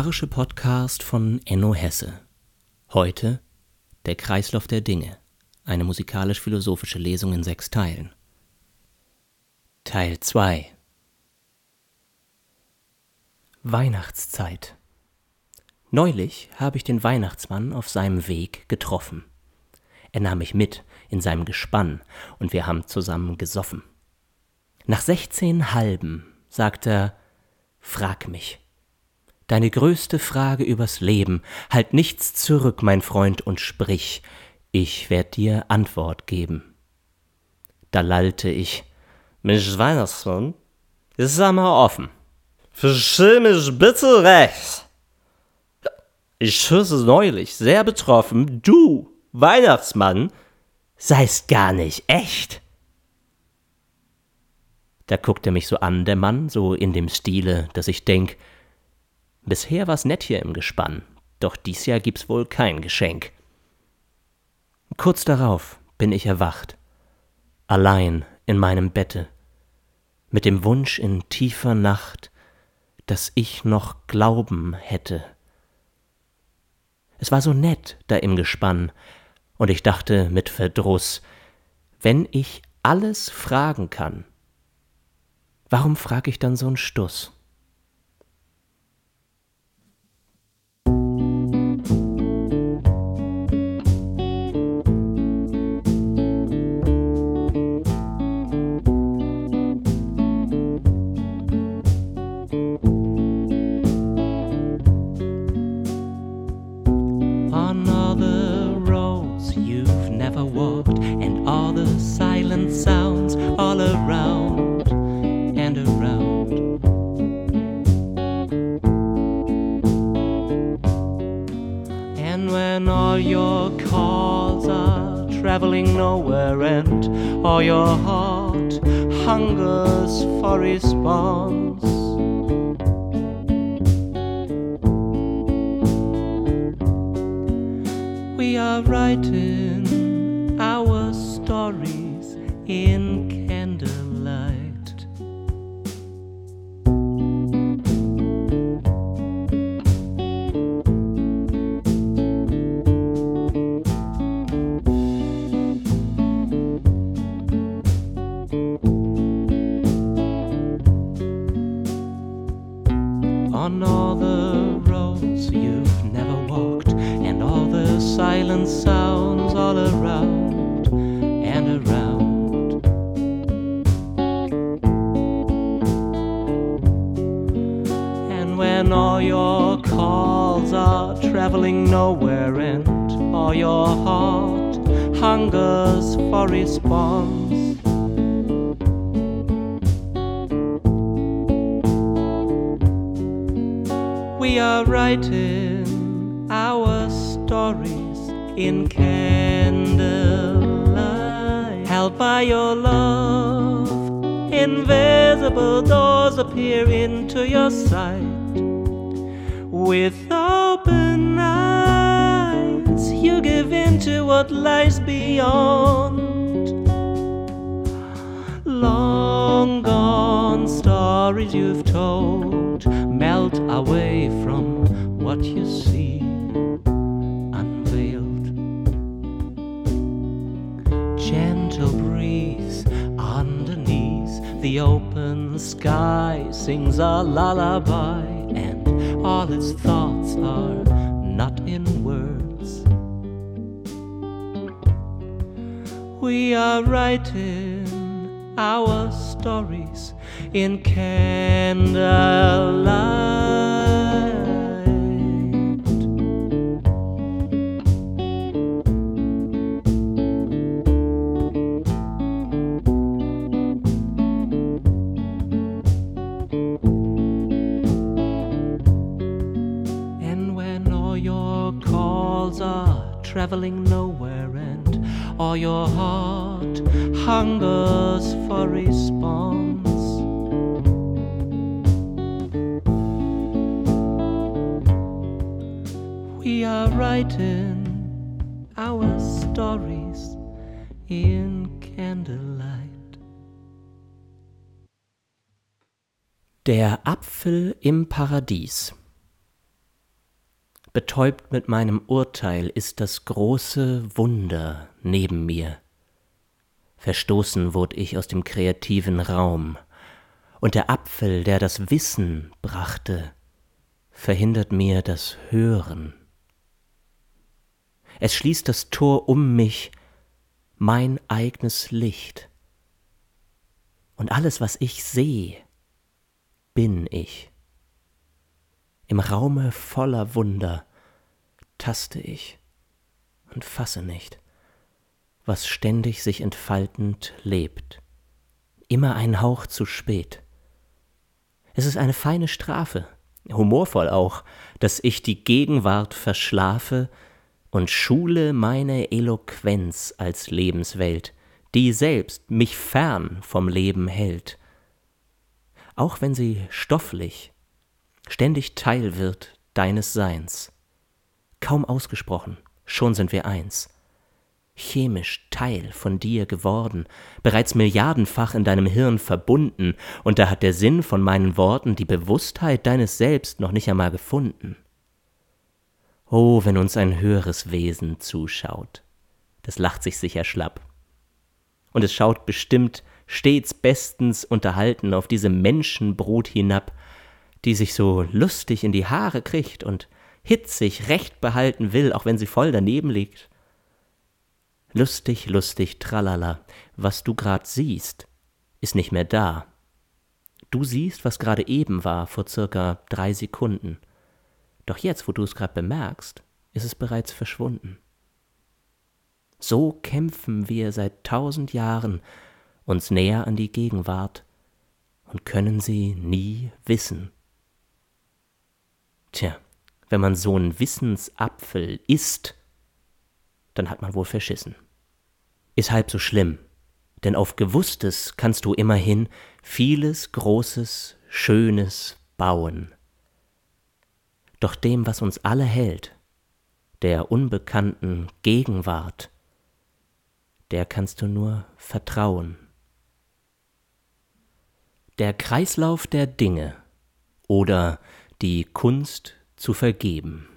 literarische Podcast von Enno Hesse. Heute Der Kreislauf der Dinge, eine musikalisch-philosophische Lesung in sechs Teilen. Teil 2 Weihnachtszeit Neulich habe ich den Weihnachtsmann auf seinem Weg getroffen. Er nahm mich mit in seinem Gespann und wir haben zusammen gesoffen. Nach sechzehn Halben sagt er, frag mich. Deine größte Frage übers Leben, halt nichts zurück, mein Freund, und sprich, ich werd dir Antwort geben. Da lallte ich, Mensch Weihnachtsmann, ist mal offen. Versteh mich bitte recht. Ich hörte neulich sehr betroffen, du, Weihnachtsmann, seist gar nicht echt. Da guckt er mich so an, der Mann, so in dem Stile, dass ich denk, bisher war's nett hier im Gespann, doch dies Jahr gibt's wohl kein Geschenk. Kurz darauf bin ich erwacht, allein in meinem Bette, mit dem Wunsch in tiefer Nacht, dass ich noch Glauben hätte. Es war so nett da im Gespann, und ich dachte mit Verdruss, wenn ich alles fragen kann, Warum frage ich dann so einen Stuss? traveling nowhere, and all your heart hungers for response. All your calls are traveling nowhere, and all your heart hungers for response. we are writing our stories in candlelight. Held by your love, invisible doors appear into your sight. With open eyes, you give in to what lies beyond. Long gone stories you've told melt away from what you see unveiled. Gentle breeze underneath the open sky sings a lullaby, and all its thoughts are not in words. We are writing our stories in candlelight. Traveling nowhere and all your heart hungers for response we are writing our stories in candlelight. Der Apfel im Paradies. Betäubt mit meinem Urteil ist das große Wunder neben mir. Verstoßen wurde ich aus dem kreativen Raum, und der Apfel, der das Wissen brachte, verhindert mir das Hören. Es schließt das Tor um mich, mein eigenes Licht. Und alles, was ich sehe, bin ich. Im Raume voller Wunder taste ich und fasse nicht, was ständig sich entfaltend lebt. Immer ein Hauch zu spät. Es ist eine feine Strafe, humorvoll auch, dass ich die Gegenwart verschlafe und schule meine Eloquenz als Lebenswelt, die selbst mich fern vom Leben hält. Auch wenn sie stofflich ständig Teil wird deines Seins. Kaum ausgesprochen, schon sind wir eins. Chemisch Teil von dir geworden, bereits milliardenfach in deinem Hirn verbunden, und da hat der Sinn von meinen Worten die Bewusstheit deines Selbst noch nicht einmal gefunden. Oh, wenn uns ein höheres Wesen zuschaut. Das lacht sich sicher schlapp. Und es schaut bestimmt stets bestens unterhalten auf diese Menschenbrut hinab, die sich so lustig in die Haare kriegt und hitzig recht behalten will, auch wenn sie voll daneben liegt. Lustig, lustig, tralala, was du grad siehst, ist nicht mehr da. Du siehst, was gerade eben war, vor circa drei Sekunden. Doch jetzt, wo du es gerade bemerkst, ist es bereits verschwunden. So kämpfen wir seit tausend Jahren uns näher an die Gegenwart und können sie nie wissen. Tja, wenn man so einen Wissensapfel isst, dann hat man wohl verschissen. Ist halb so schlimm, denn auf Gewusstes kannst du immerhin vieles Großes, Schönes bauen. Doch dem, was uns alle hält, der unbekannten Gegenwart, der kannst du nur vertrauen. Der Kreislauf der Dinge oder die Kunst zu vergeben.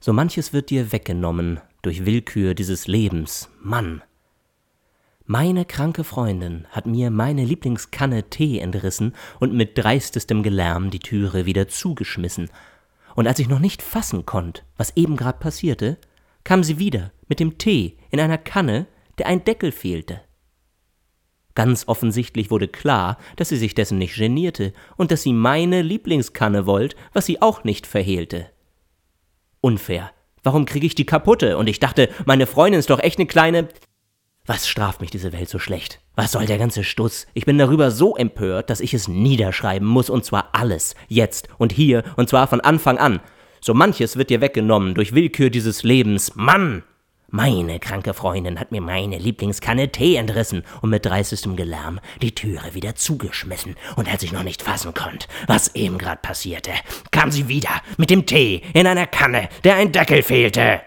So manches wird dir weggenommen durch Willkür dieses Lebens, Mann. Meine kranke Freundin hat mir meine Lieblingskanne Tee entrissen und mit dreistestem Gelärm die Türe wieder zugeschmissen. Und als ich noch nicht fassen konnt, was eben grad passierte, kam sie wieder mit dem Tee in einer Kanne, der ein Deckel fehlte. Ganz offensichtlich wurde klar, dass sie sich dessen nicht genierte und dass sie meine Lieblingskanne wollt, was sie auch nicht verhehlte. Unfair. Warum kriege ich die kaputte? Und ich dachte, meine Freundin ist doch echt eine kleine. Was straft mich diese Welt so schlecht? Was soll der ganze Stuss? Ich bin darüber so empört, dass ich es niederschreiben muss, und zwar alles, jetzt und hier, und zwar von Anfang an. So manches wird dir weggenommen durch Willkür dieses Lebens. Mann! Meine kranke Freundin hat mir meine Lieblingskanne Tee entrissen und mit dreistestem Gelärm die Türe wieder zugeschmissen. Und als ich noch nicht fassen konnte, was eben gerade passierte, kam sie wieder mit dem Tee in einer Kanne, der ein Deckel fehlte.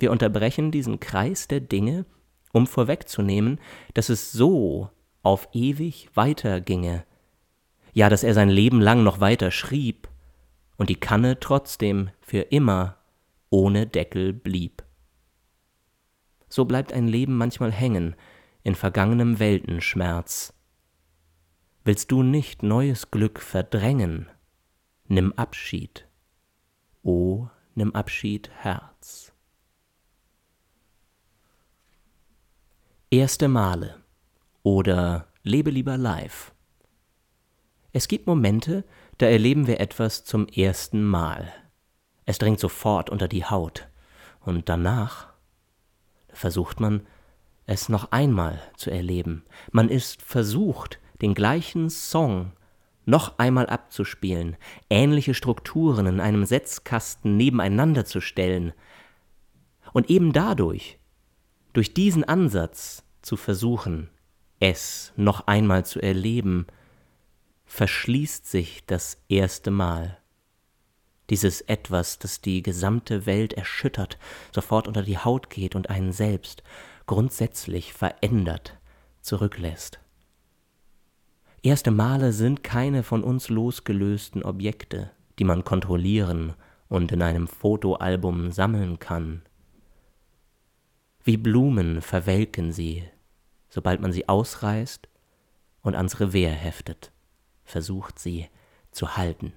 Wir unterbrechen diesen Kreis der Dinge, um vorwegzunehmen, dass es so auf ewig weiterginge. Ja, dass er sein Leben lang noch weiter schrieb und die Kanne trotzdem für immer ohne Deckel blieb. So bleibt ein Leben manchmal hängen in vergangenem Weltenschmerz. Willst du nicht neues Glück verdrängen, nimm Abschied, o nimm Abschied, Herz. Erste Male oder lebe lieber live. Es gibt Momente, da erleben wir etwas zum ersten Mal. Es dringt sofort unter die Haut. Und danach versucht man, es noch einmal zu erleben. Man ist versucht, den gleichen Song noch einmal abzuspielen, ähnliche Strukturen in einem Setzkasten nebeneinander zu stellen. Und eben dadurch, durch diesen Ansatz zu versuchen, es noch einmal zu erleben, verschließt sich das erste Mal dieses Etwas, das die gesamte Welt erschüttert, sofort unter die Haut geht und einen selbst grundsätzlich verändert zurücklässt. Erste Male sind keine von uns losgelösten Objekte, die man kontrollieren und in einem Fotoalbum sammeln kann. Wie Blumen verwelken sie, sobald man sie ausreißt und ans Revier heftet, versucht sie zu halten.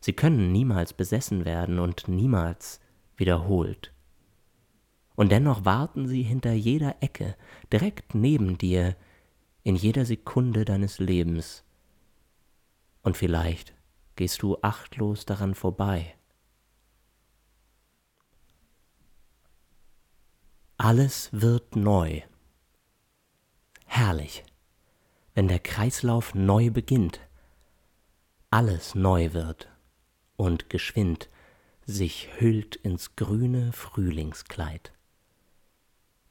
Sie können niemals besessen werden und niemals wiederholt. Und dennoch warten sie hinter jeder Ecke, direkt neben dir, in jeder Sekunde deines Lebens. Und vielleicht gehst du achtlos daran vorbei. Alles wird neu. Herrlich, wenn der Kreislauf neu beginnt, alles neu wird und geschwind sich hüllt ins grüne Frühlingskleid.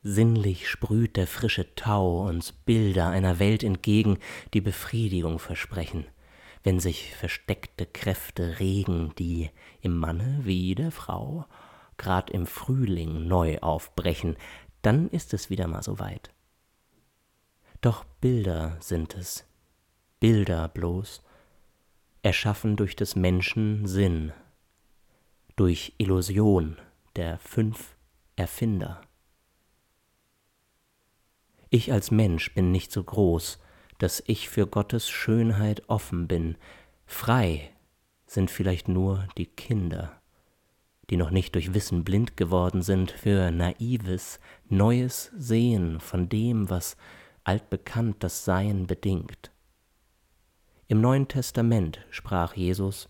Sinnlich sprüht der frische Tau uns Bilder einer Welt entgegen, die Befriedigung versprechen, wenn sich versteckte Kräfte regen, die im Manne wie der Frau grad im Frühling neu aufbrechen, dann ist es wieder mal so weit. Doch Bilder sind es, Bilder bloß, erschaffen durch des Menschen Sinn, durch Illusion der fünf Erfinder. Ich als Mensch bin nicht so groß, dass ich für Gottes Schönheit offen bin, frei sind vielleicht nur die Kinder, die noch nicht durch Wissen blind geworden sind für naives, neues Sehen von dem, was altbekannt das Sein bedingt. Im Neuen Testament sprach Jesus,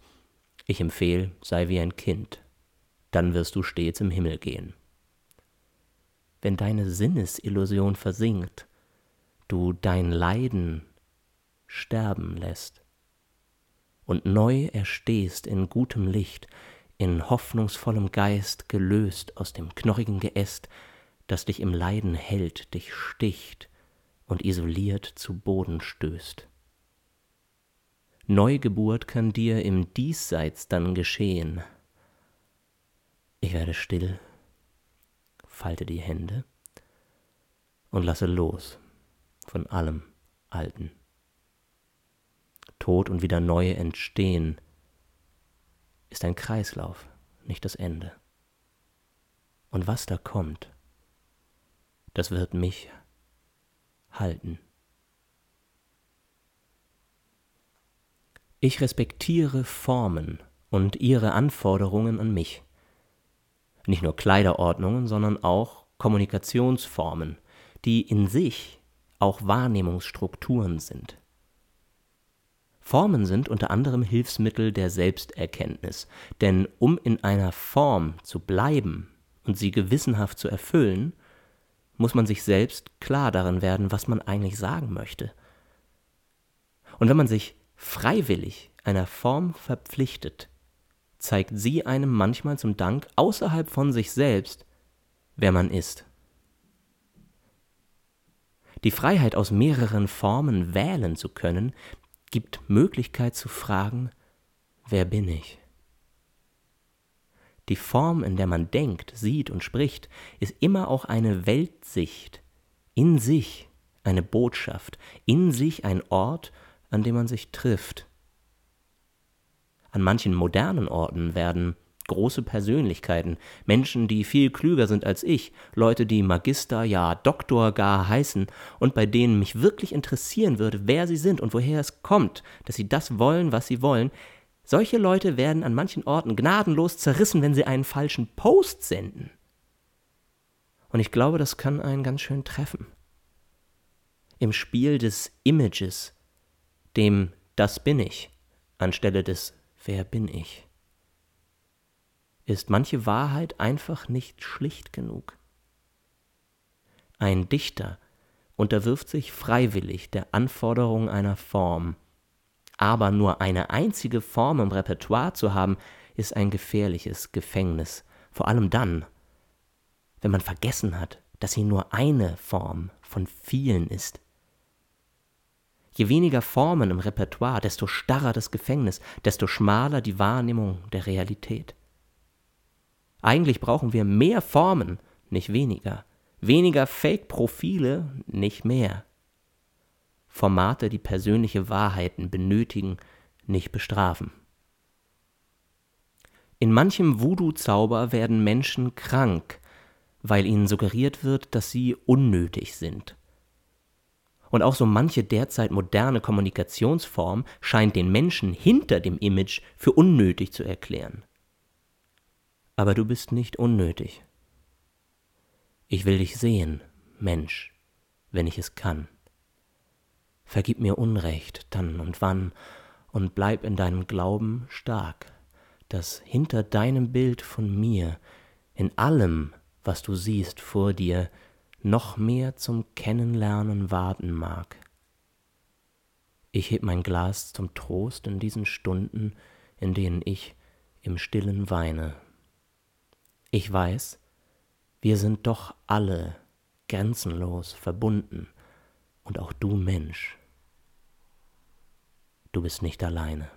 ich empfehle, sei wie ein Kind, dann wirst du stets im Himmel gehen. Wenn deine Sinnesillusion versinkt, du dein Leiden sterben lässt und neu erstehst in gutem Licht, in hoffnungsvollem Geist gelöst aus dem knorrigen Geäst, das dich im Leiden hält, dich sticht und isoliert zu Boden stößt. Neugeburt kann dir im Diesseits dann geschehen. Ich werde still, falte die Hände und lasse los von allem Alten. Tod und wieder neue entstehen ist ein Kreislauf, nicht das Ende. Und was da kommt, das wird mich halten. Ich respektiere Formen und ihre Anforderungen an mich. Nicht nur Kleiderordnungen, sondern auch Kommunikationsformen, die in sich auch Wahrnehmungsstrukturen sind. Formen sind unter anderem Hilfsmittel der Selbsterkenntnis, denn um in einer Form zu bleiben und sie gewissenhaft zu erfüllen, muss man sich selbst klar darin werden, was man eigentlich sagen möchte. Und wenn man sich freiwillig einer Form verpflichtet, zeigt sie einem manchmal zum Dank außerhalb von sich selbst, wer man ist. Die Freiheit aus mehreren Formen wählen zu können, gibt Möglichkeit zu fragen, wer bin ich? Die Form, in der man denkt, sieht und spricht, ist immer auch eine Weltsicht, in sich eine Botschaft, in sich ein Ort, an dem man sich trifft. An manchen modernen Orten werden große Persönlichkeiten, Menschen, die viel klüger sind als ich, Leute, die Magister, ja Doktor gar heißen und bei denen mich wirklich interessieren würde, wer sie sind und woher es kommt, dass sie das wollen, was sie wollen, solche Leute werden an manchen Orten gnadenlos zerrissen, wenn sie einen falschen Post senden. Und ich glaube, das kann einen ganz schön treffen. Im Spiel des Images dem Das bin ich anstelle des Wer bin ich? Ist manche Wahrheit einfach nicht schlicht genug? Ein Dichter unterwirft sich freiwillig der Anforderung einer Form, aber nur eine einzige Form im Repertoire zu haben, ist ein gefährliches Gefängnis, vor allem dann, wenn man vergessen hat, dass sie nur eine Form von vielen ist. Je weniger Formen im Repertoire, desto starrer das Gefängnis, desto schmaler die Wahrnehmung der Realität. Eigentlich brauchen wir mehr Formen, nicht weniger. Weniger Fake-Profile, nicht mehr. Formate, die persönliche Wahrheiten benötigen, nicht bestrafen. In manchem Voodoo-Zauber werden Menschen krank, weil ihnen suggeriert wird, dass sie unnötig sind. Und auch so manche derzeit moderne Kommunikationsform scheint den Menschen hinter dem Image für unnötig zu erklären. Aber du bist nicht unnötig. Ich will dich sehen, Mensch, wenn ich es kann. Vergib mir Unrecht dann und wann und bleib in deinem Glauben stark, dass hinter deinem Bild von mir, in allem, was du siehst vor dir, noch mehr zum Kennenlernen warten mag. Ich heb mein Glas zum Trost in diesen Stunden, in denen ich im stillen weine. Ich weiß, wir sind doch alle grenzenlos verbunden und auch du Mensch. Du bist nicht alleine.